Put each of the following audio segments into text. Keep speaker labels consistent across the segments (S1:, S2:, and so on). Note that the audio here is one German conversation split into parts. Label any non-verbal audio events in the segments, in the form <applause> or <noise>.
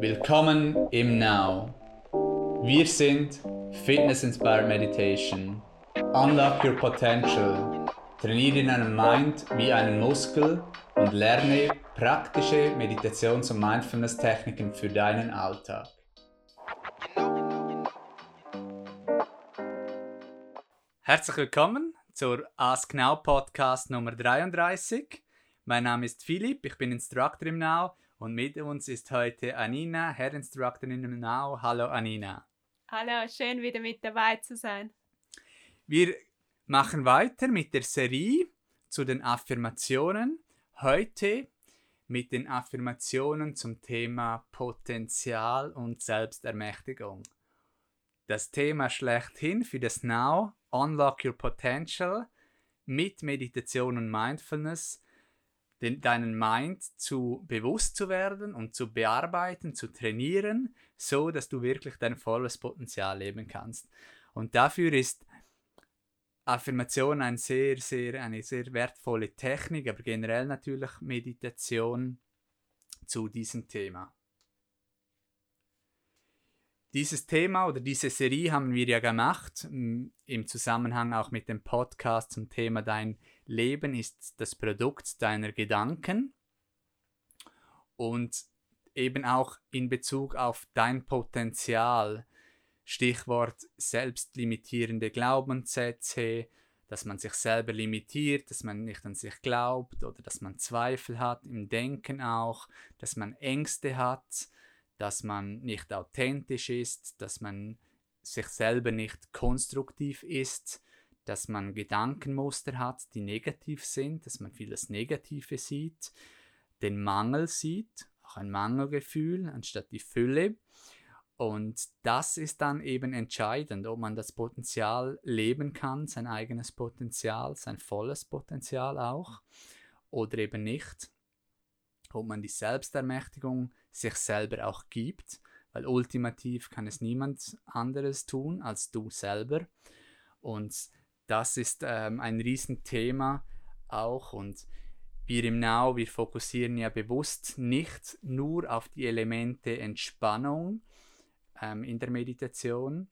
S1: Willkommen im Now. Wir sind Fitness Inspired Meditation. Unlock your potential. Trainiere deinen Mind wie einen Muskel und lerne praktische Meditations- und Mindfulness-Techniken für deinen Alltag. Herzlich willkommen zur Ask Now Podcast Nummer 33. Mein Name ist Philipp, ich bin Instructor im Now und mit uns ist heute Anina, Head Instructorin im Now. Hallo Anina.
S2: Hallo, schön wieder mit dabei zu sein.
S1: Wir machen weiter mit der Serie zu den Affirmationen. Heute mit den Affirmationen zum Thema Potenzial und Selbstermächtigung. Das Thema schlechthin für das Now, Unlock Your Potential, mit Meditation und Mindfulness den, deinen Mind zu bewusst zu werden und zu bearbeiten, zu trainieren, so dass du wirklich dein volles Potenzial leben kannst. Und dafür ist Affirmation ein sehr, sehr, eine sehr wertvolle Technik, aber generell natürlich Meditation zu diesem Thema. Dieses Thema oder diese Serie haben wir ja gemacht im Zusammenhang auch mit dem Podcast zum Thema Dein Leben ist das Produkt deiner Gedanken und eben auch in Bezug auf dein Potenzial. Stichwort selbstlimitierende Glaubenssätze, dass man sich selber limitiert, dass man nicht an sich glaubt oder dass man Zweifel hat im Denken auch, dass man Ängste hat, dass man nicht authentisch ist, dass man sich selber nicht konstruktiv ist, dass man Gedankenmuster hat, die negativ sind, dass man vieles Negative sieht, den Mangel sieht, auch ein Mangelgefühl anstatt die Fülle. Und das ist dann eben entscheidend, ob man das Potenzial leben kann, sein eigenes Potenzial, sein volles Potenzial auch, oder eben nicht. Ob man die Selbstermächtigung sich selber auch gibt, weil ultimativ kann es niemand anderes tun als du selber. Und das ist ähm, ein Riesenthema auch und wir im Now, wir fokussieren ja bewusst nicht nur auf die Elemente Entspannung ähm, in der Meditation,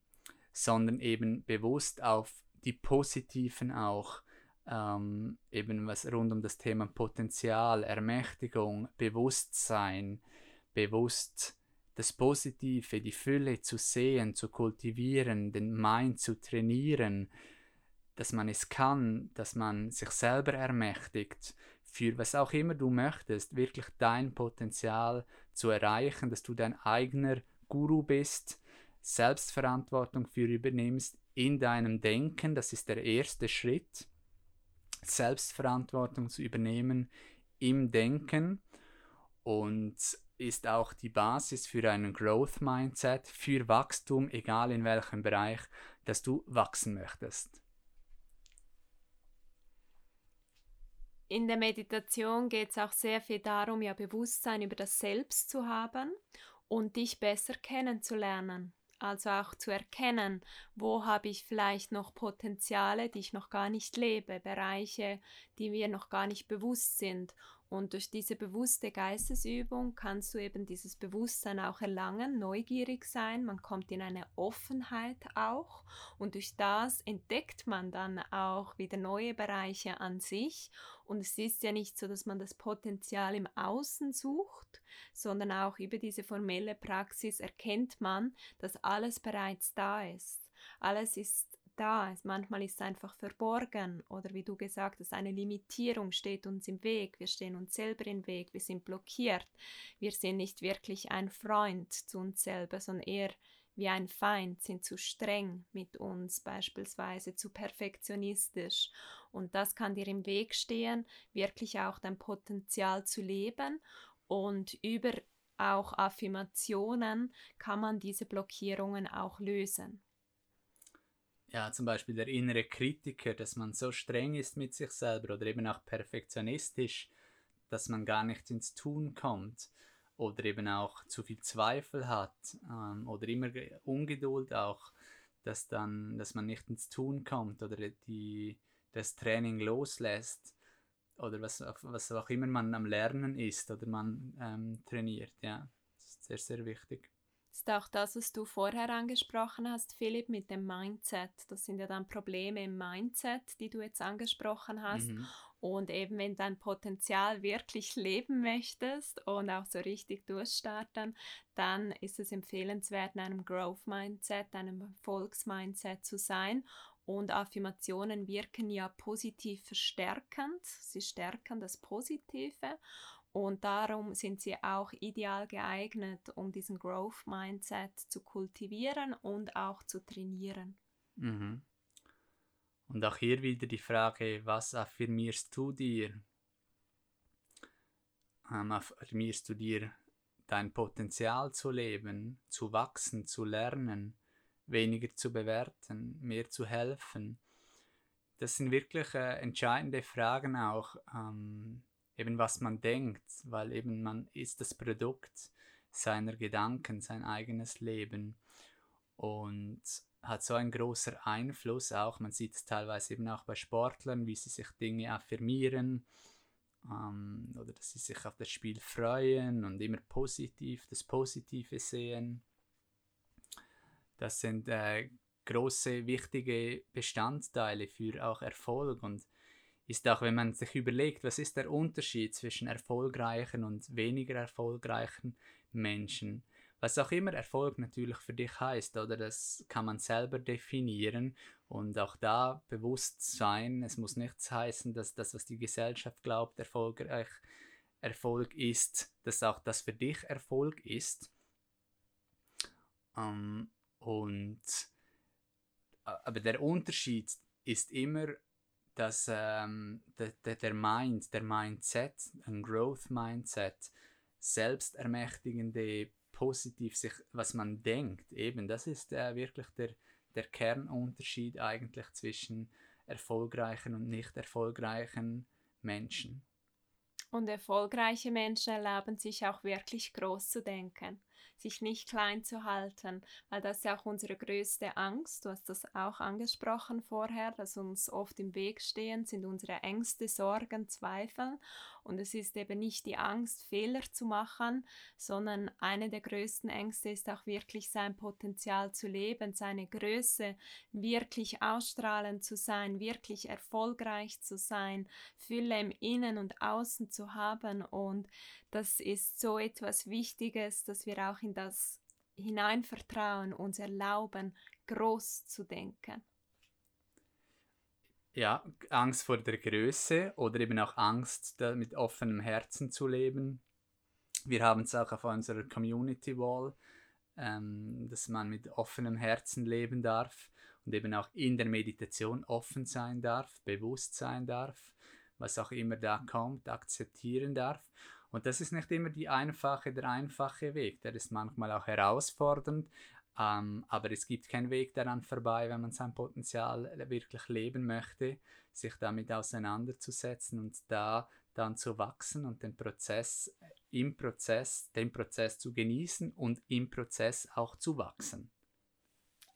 S1: sondern eben bewusst auf die positiven auch, ähm, eben was rund um das Thema Potenzial, Ermächtigung, Bewusstsein, bewusst das Positive, die Fülle zu sehen, zu kultivieren, den Mind zu trainieren, dass man es kann, dass man sich selber ermächtigt, für was auch immer du möchtest, wirklich dein Potenzial zu erreichen, dass du dein eigener Guru bist, Selbstverantwortung für übernimmst in deinem Denken, das ist der erste Schritt, Selbstverantwortung zu übernehmen im Denken und ist auch die Basis für einen Growth Mindset, für Wachstum, egal in welchem Bereich, dass du wachsen möchtest.
S2: In der Meditation geht es auch sehr viel darum, ja Bewusstsein über das Selbst zu haben und dich besser kennenzulernen. Also auch zu erkennen, wo habe ich vielleicht noch Potenziale, die ich noch gar nicht lebe, Bereiche, die mir noch gar nicht bewusst sind und durch diese bewusste Geistesübung kannst du eben dieses Bewusstsein auch erlangen, neugierig sein, man kommt in eine Offenheit auch. Und durch das entdeckt man dann auch wieder neue Bereiche an sich. Und es ist ja nicht so, dass man das Potenzial im Außen sucht, sondern auch über diese formelle Praxis erkennt man, dass alles bereits da ist. Alles ist da ist. Manchmal ist es einfach verborgen oder wie du gesagt hast, eine Limitierung steht uns im Weg. Wir stehen uns selber im Weg, wir sind blockiert. Wir sind nicht wirklich ein Freund zu uns selber, sondern eher wie ein Feind, sind zu streng mit uns, beispielsweise zu perfektionistisch. Und das kann dir im Weg stehen, wirklich auch dein Potenzial zu leben und über auch Affirmationen kann man diese Blockierungen auch lösen
S1: ja, zum Beispiel der innere Kritiker, dass man so streng ist mit sich selber oder eben auch perfektionistisch, dass man gar nicht ins Tun kommt oder eben auch zu viel Zweifel hat ähm, oder immer Ungeduld auch, dass dann, dass man nicht ins Tun kommt oder die, das Training loslässt oder was, was auch immer man am Lernen ist oder man ähm, trainiert, ja. sehr, sehr wichtig.
S2: Ist auch das, was du vorher angesprochen hast, Philipp, mit dem Mindset. Das sind ja dann Probleme im Mindset, die du jetzt angesprochen hast. Mhm. Und eben, wenn dein Potenzial wirklich leben möchtest und auch so richtig durchstarten, dann ist es empfehlenswert, in einem Growth Mindset, einem Erfolgsmindset zu sein. Und Affirmationen wirken ja positiv verstärkend. Sie stärken das Positive. Und darum sind sie auch ideal geeignet, um diesen Growth Mindset zu kultivieren und auch zu trainieren.
S1: Mhm. Und auch hier wieder die Frage, was affirmierst du dir? Ähm, affirmierst du dir dein Potenzial zu leben, zu wachsen, zu lernen, weniger zu bewerten, mehr zu helfen? Das sind wirklich äh, entscheidende Fragen auch, ähm, eben was man denkt, weil eben man ist das Produkt seiner Gedanken, sein eigenes Leben. Und hat so ein großer Einfluss auch. Man sieht es teilweise eben auch bei Sportlern, wie sie sich Dinge affirmieren ähm, oder dass sie sich auf das Spiel freuen und immer positiv das Positive sehen. Das sind äh, große, wichtige Bestandteile für auch Erfolg und ist auch, wenn man sich überlegt, was ist der Unterschied zwischen erfolgreichen und weniger erfolgreichen Menschen was auch immer Erfolg natürlich für dich heißt, oder das kann man selber definieren und auch da bewusst sein. Es muss nichts heißen, dass das, was die Gesellschaft glaubt, erfolgreich Erfolg ist, dass auch das für dich Erfolg ist. Ähm, und aber der Unterschied ist immer, dass ähm, der, der, der Mind, der Mindset, ein Growth Mindset, selbstermächtigende positiv sich, was man denkt, eben, das ist äh, wirklich der, der Kernunterschied eigentlich zwischen erfolgreichen und nicht erfolgreichen Menschen.
S2: Und erfolgreiche Menschen erlauben sich auch wirklich groß zu denken sich nicht klein zu halten, weil das ist ja auch unsere größte Angst. Du hast das auch angesprochen vorher, dass uns oft im Weg stehen, sind unsere Ängste, Sorgen, Zweifel. Und es ist eben nicht die Angst, Fehler zu machen, sondern eine der größten Ängste ist auch wirklich sein Potenzial zu leben, seine Größe wirklich ausstrahlend zu sein, wirklich erfolgreich zu sein, Fülle im Innen und Außen zu haben. Und das ist so etwas Wichtiges, dass wir auch in das hineinvertrauen, uns erlauben, groß zu denken.
S1: Ja, Angst vor der Größe oder eben auch Angst, mit offenem Herzen zu leben. Wir haben es auch auf unserer Community Wall, ähm, dass man mit offenem Herzen leben darf und eben auch in der Meditation offen sein darf, bewusst sein darf, was auch immer da kommt, akzeptieren darf. Und das ist nicht immer die einfache, der einfache Weg. Der ist manchmal auch herausfordernd, ähm, aber es gibt keinen Weg daran vorbei, wenn man sein Potenzial wirklich leben möchte, sich damit auseinanderzusetzen und da dann zu wachsen und den Prozess im Prozess, den Prozess zu genießen und im Prozess auch zu wachsen.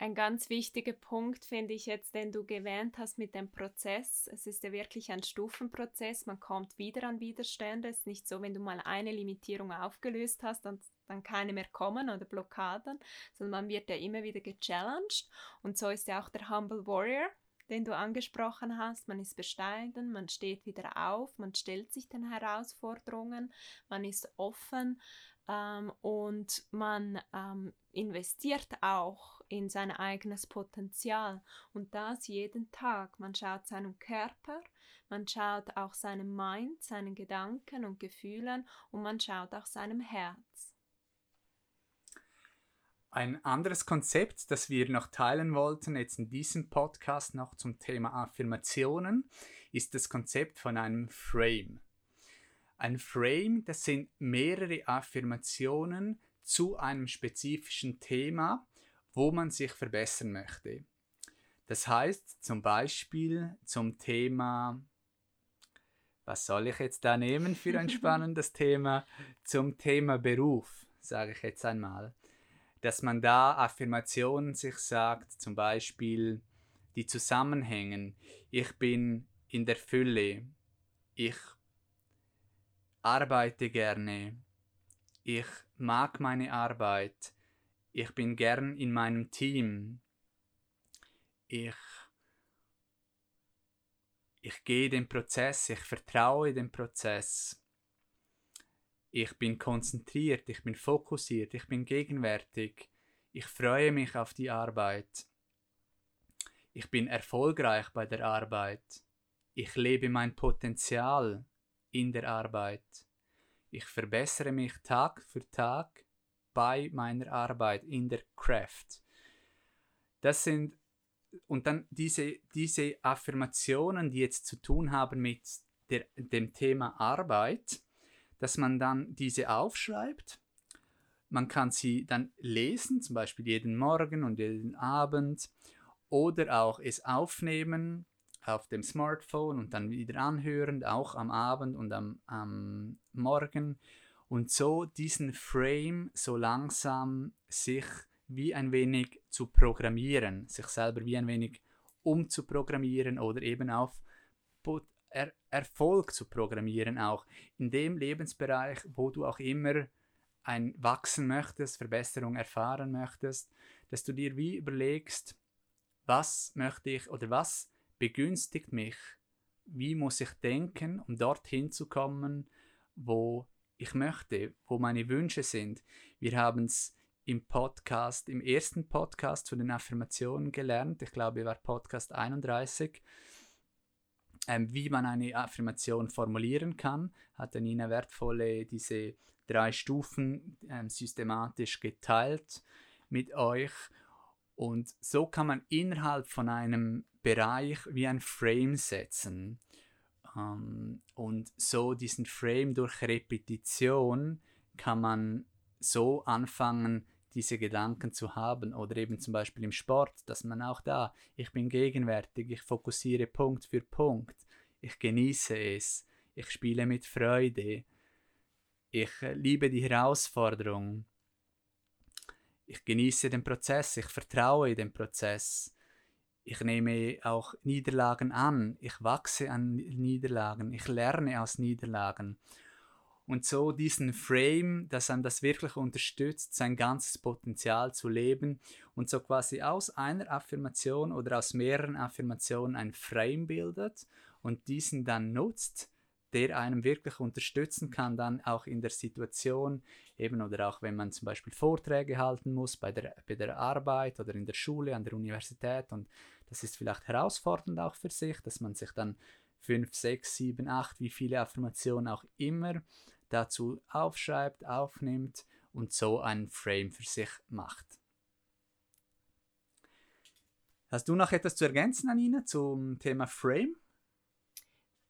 S2: Ein ganz wichtiger Punkt finde ich jetzt, den du gewähnt hast mit dem Prozess. Es ist ja wirklich ein Stufenprozess. Man kommt wieder an Widerstände. Es ist nicht so, wenn du mal eine Limitierung aufgelöst hast, dann, dann keine mehr kommen oder Blockaden, sondern man wird ja immer wieder gechallenged. Und so ist ja auch der Humble Warrior, den du angesprochen hast. Man ist bescheiden, man steht wieder auf, man stellt sich den Herausforderungen, man ist offen ähm, und man ähm, investiert auch in sein eigenes Potenzial und das jeden Tag. Man schaut seinem Körper, man schaut auch seinem Mind, seinen Gedanken und Gefühlen und man schaut auch seinem Herz.
S1: Ein anderes Konzept, das wir noch teilen wollten, jetzt in diesem Podcast noch zum Thema Affirmationen, ist das Konzept von einem Frame. Ein Frame, das sind mehrere Affirmationen zu einem spezifischen Thema, wo man sich verbessern möchte. Das heißt zum Beispiel zum Thema, was soll ich jetzt da nehmen für ein <laughs> spannendes Thema? Zum Thema Beruf, sage ich jetzt einmal. Dass man da Affirmationen sich sagt, zum Beispiel die zusammenhängen. Ich bin in der Fülle. Ich arbeite gerne. ich mag meine Arbeit, ich bin gern in meinem Team, ich, ich gehe den Prozess, ich vertraue dem Prozess, ich bin konzentriert, ich bin fokussiert, ich bin gegenwärtig, ich freue mich auf die Arbeit, ich bin erfolgreich bei der Arbeit, ich lebe mein Potenzial in der Arbeit, ich verbessere mich Tag für Tag bei meiner Arbeit in der Craft. Das sind und dann diese, diese Affirmationen, die jetzt zu tun haben mit der, dem Thema Arbeit, dass man dann diese aufschreibt. Man kann sie dann lesen, zum Beispiel jeden Morgen und jeden Abend, oder auch es aufnehmen auf dem Smartphone und dann wieder anhören, auch am Abend und am, am Morgen. Und so diesen Frame so langsam sich wie ein wenig zu programmieren, sich selber wie ein wenig umzuprogrammieren oder eben auf er Erfolg zu programmieren, auch. In dem Lebensbereich, wo du auch immer ein Wachsen möchtest, Verbesserung erfahren möchtest, dass du dir wie überlegst, was möchte ich oder was begünstigt mich, wie muss ich denken, um dorthin zu kommen, wo ich möchte, wo meine Wünsche sind. Wir haben es im Podcast, im ersten Podcast zu den Affirmationen gelernt. Ich glaube, war Podcast 31. Ähm, wie man eine Affirmation formulieren kann, hat Nina wertvolle diese drei Stufen ähm, systematisch geteilt mit euch. Und so kann man innerhalb von einem Bereich wie ein Frame setzen. Ähm, und so diesen Frame durch Repetition kann man so anfangen, diese Gedanken zu haben. Oder eben zum Beispiel im Sport, dass man auch da, ich bin gegenwärtig, ich fokussiere Punkt für Punkt, ich genieße es, ich spiele mit Freude, ich liebe die Herausforderung, ich genieße den Prozess, ich vertraue dem Prozess, ich nehme auch Niederlagen an, ich wachse an Niederlagen, ich lerne aus Niederlagen. Und so diesen Frame, dass einem das wirklich unterstützt, sein ganzes Potenzial zu leben und so quasi aus einer Affirmation oder aus mehreren Affirmationen ein Frame bildet und diesen dann nutzt, der einem wirklich unterstützen kann, dann auch in der Situation, eben oder auch wenn man zum Beispiel Vorträge halten muss bei der, bei der Arbeit oder in der Schule, an der Universität und das ist vielleicht herausfordernd auch für sich, dass man sich dann fünf, sechs, sieben, acht, wie viele Affirmationen auch immer dazu aufschreibt, aufnimmt und so einen Frame für sich macht. Hast du noch etwas zu ergänzen, Anina, zum Thema Frame?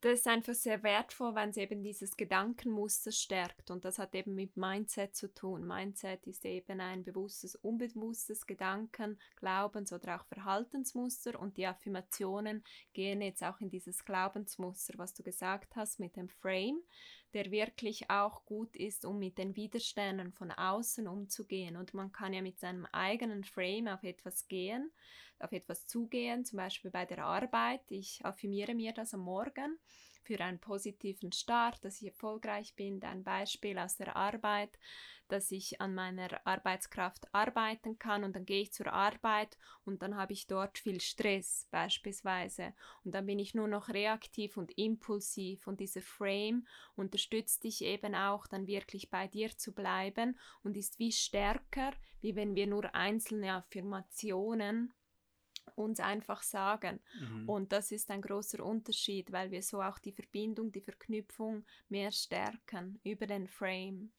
S2: Das ist einfach sehr wertvoll, wenn es eben dieses Gedankenmuster stärkt. Und das hat eben mit Mindset zu tun. Mindset ist eben ein bewusstes, unbewusstes Gedanken, Glaubens- oder auch Verhaltensmuster. Und die Affirmationen gehen jetzt auch in dieses Glaubensmuster, was du gesagt hast mit dem Frame der wirklich auch gut ist, um mit den Widerständen von außen umzugehen. Und man kann ja mit seinem eigenen Frame auf etwas gehen, auf etwas zugehen, zum Beispiel bei der Arbeit. Ich affirmiere mir das am Morgen für einen positiven Start, dass ich erfolgreich bin. Ein Beispiel aus der Arbeit, dass ich an meiner Arbeitskraft arbeiten kann und dann gehe ich zur Arbeit und dann habe ich dort viel Stress beispielsweise und dann bin ich nur noch reaktiv und impulsiv und dieser Frame unterstützt dich eben auch dann wirklich bei dir zu bleiben und ist wie stärker, wie wenn wir nur einzelne Affirmationen uns einfach sagen. Mhm. Und das ist ein großer Unterschied, weil wir so auch die Verbindung, die Verknüpfung mehr stärken über den Frame.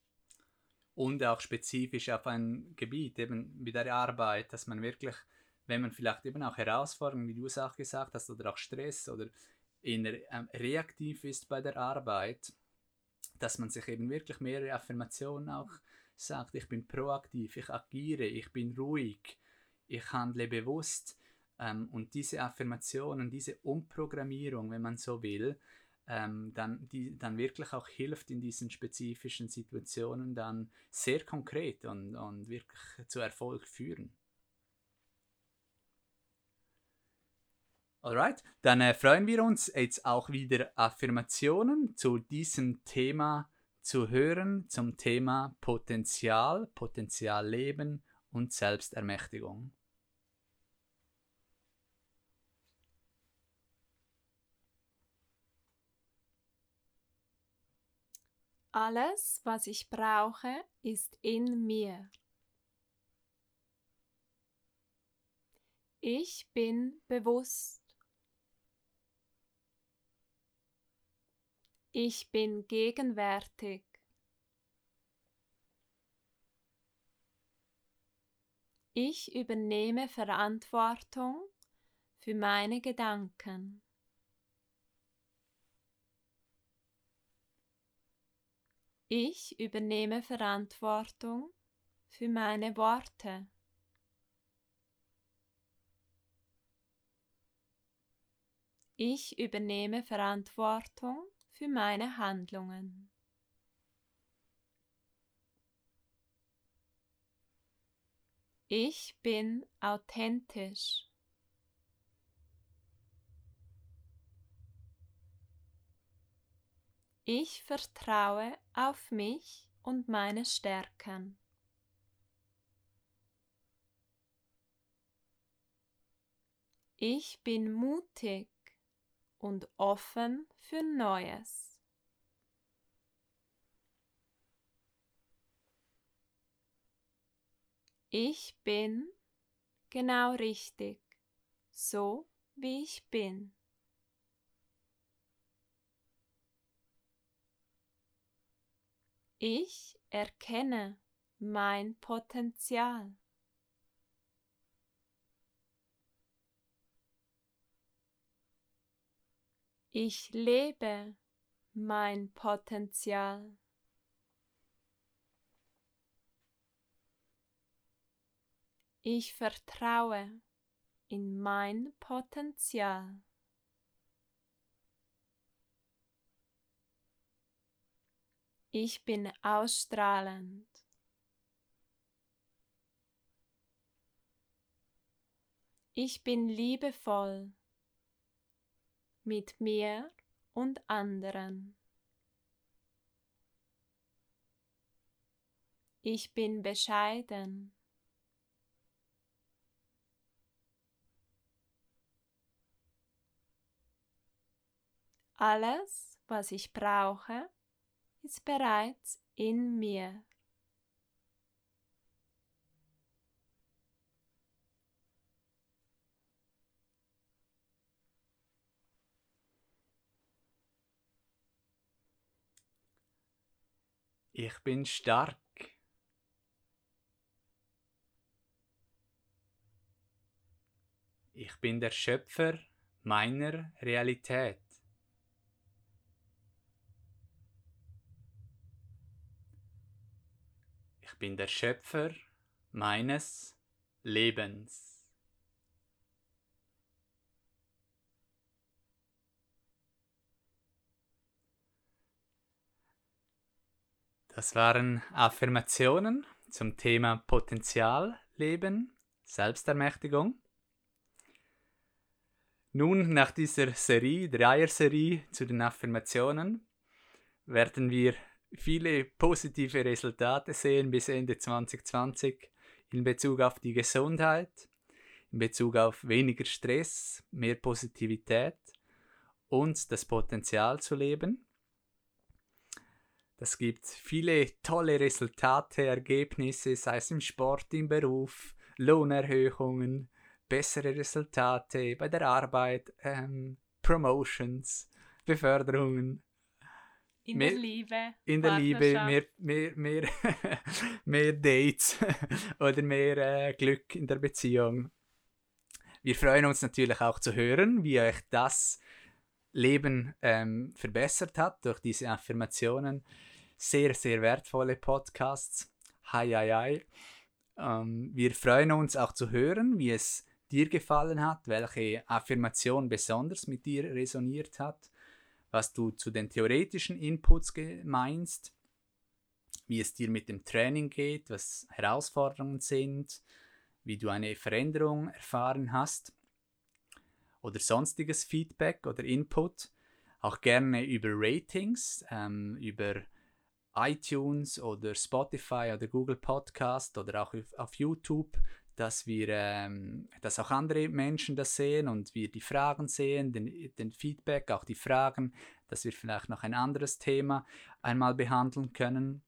S1: Und auch spezifisch auf ein Gebiet, eben wie der Arbeit, dass man wirklich, wenn man vielleicht eben auch Herausforderungen, wie du es auch gesagt hast, oder auch Stress oder in, ähm, reaktiv ist bei der Arbeit, dass man sich eben wirklich mehrere Affirmationen auch sagt, ich bin proaktiv, ich agiere, ich bin ruhig, ich handle bewusst ähm, und diese Affirmationen, diese Umprogrammierung, wenn man so will, ähm, dann, die dann wirklich auch hilft in diesen spezifischen Situationen dann sehr konkret und, und wirklich zu Erfolg führen. Alright, dann äh, freuen wir uns jetzt auch wieder Affirmationen zu diesem Thema zu hören zum Thema Potenzial, Potenzialleben und Selbstermächtigung.
S2: Alles, was ich brauche, ist in mir. Ich bin bewusst. Ich bin gegenwärtig. Ich übernehme Verantwortung für meine Gedanken. Ich übernehme Verantwortung für meine Worte. Ich übernehme Verantwortung für meine Handlungen. Ich bin authentisch. Ich vertraue auf mich und meine Stärken. Ich bin mutig und offen für Neues. Ich bin genau richtig, so wie ich bin. Ich erkenne mein Potenzial. Ich lebe mein Potenzial. Ich vertraue in mein Potenzial. Ich bin ausstrahlend. Ich bin liebevoll mit mir und anderen. Ich bin bescheiden. Alles, was ich brauche, ist bereits in mir.
S1: Ich bin stark. Ich bin der Schöpfer meiner Realität. Bin der Schöpfer meines Lebens. Das waren Affirmationen zum Thema Potenzialleben, Selbstermächtigung. Nun, nach dieser Serie, Dreier-Serie zu den Affirmationen, werden wir viele positive Resultate sehen bis Ende 2020 in Bezug auf die Gesundheit, in Bezug auf weniger Stress, mehr Positivität und das Potenzial zu leben. Das gibt viele tolle Resultate, Ergebnisse, sei es im Sport, im Beruf, Lohnerhöhungen, bessere Resultate bei der Arbeit, ähm, Promotions, Beförderungen
S2: in mehr, der Liebe.
S1: In der Liebe, mehr, mehr, mehr, <laughs> mehr Dates <laughs> oder mehr äh, Glück in der Beziehung. Wir freuen uns natürlich auch zu hören, wie euch das Leben ähm, verbessert hat durch diese Affirmationen. Sehr, sehr wertvolle Podcasts. Hi, hi, hi. Ähm, wir freuen uns auch zu hören, wie es dir gefallen hat, welche Affirmation besonders mit dir resoniert hat was du zu den theoretischen Inputs meinst, wie es dir mit dem Training geht, was Herausforderungen sind, wie du eine Veränderung erfahren hast oder sonstiges Feedback oder Input. Auch gerne über Ratings, ähm, über iTunes oder Spotify oder Google Podcast oder auch auf YouTube, dass wir, ähm, dass auch andere Menschen das sehen und wir die Fragen sehen, den, den Feedback, auch die Fragen, dass wir vielleicht noch ein anderes Thema einmal behandeln können.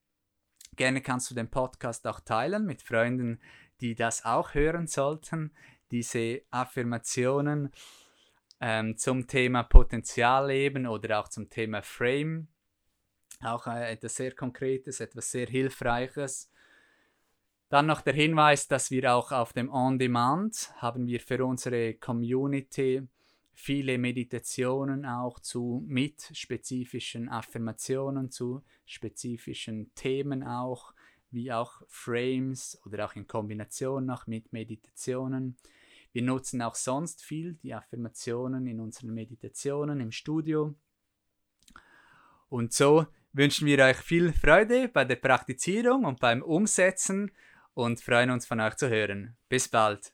S1: Gerne kannst du den Podcast auch teilen mit Freunden, die das auch hören sollten, diese Affirmationen ähm, zum Thema Potenzialleben oder auch zum Thema Frame. Auch äh, etwas sehr Konkretes, etwas sehr Hilfreiches. Dann noch der Hinweis, dass wir auch auf dem On-Demand haben wir für unsere Community viele Meditationen auch zu mit spezifischen Affirmationen, zu spezifischen Themen auch, wie auch Frames oder auch in Kombination noch mit Meditationen. Wir nutzen auch sonst viel die Affirmationen in unseren Meditationen im Studio. Und so wünschen wir euch viel Freude bei der Praktizierung und beim Umsetzen und freuen uns von euch zu hören. Bis bald.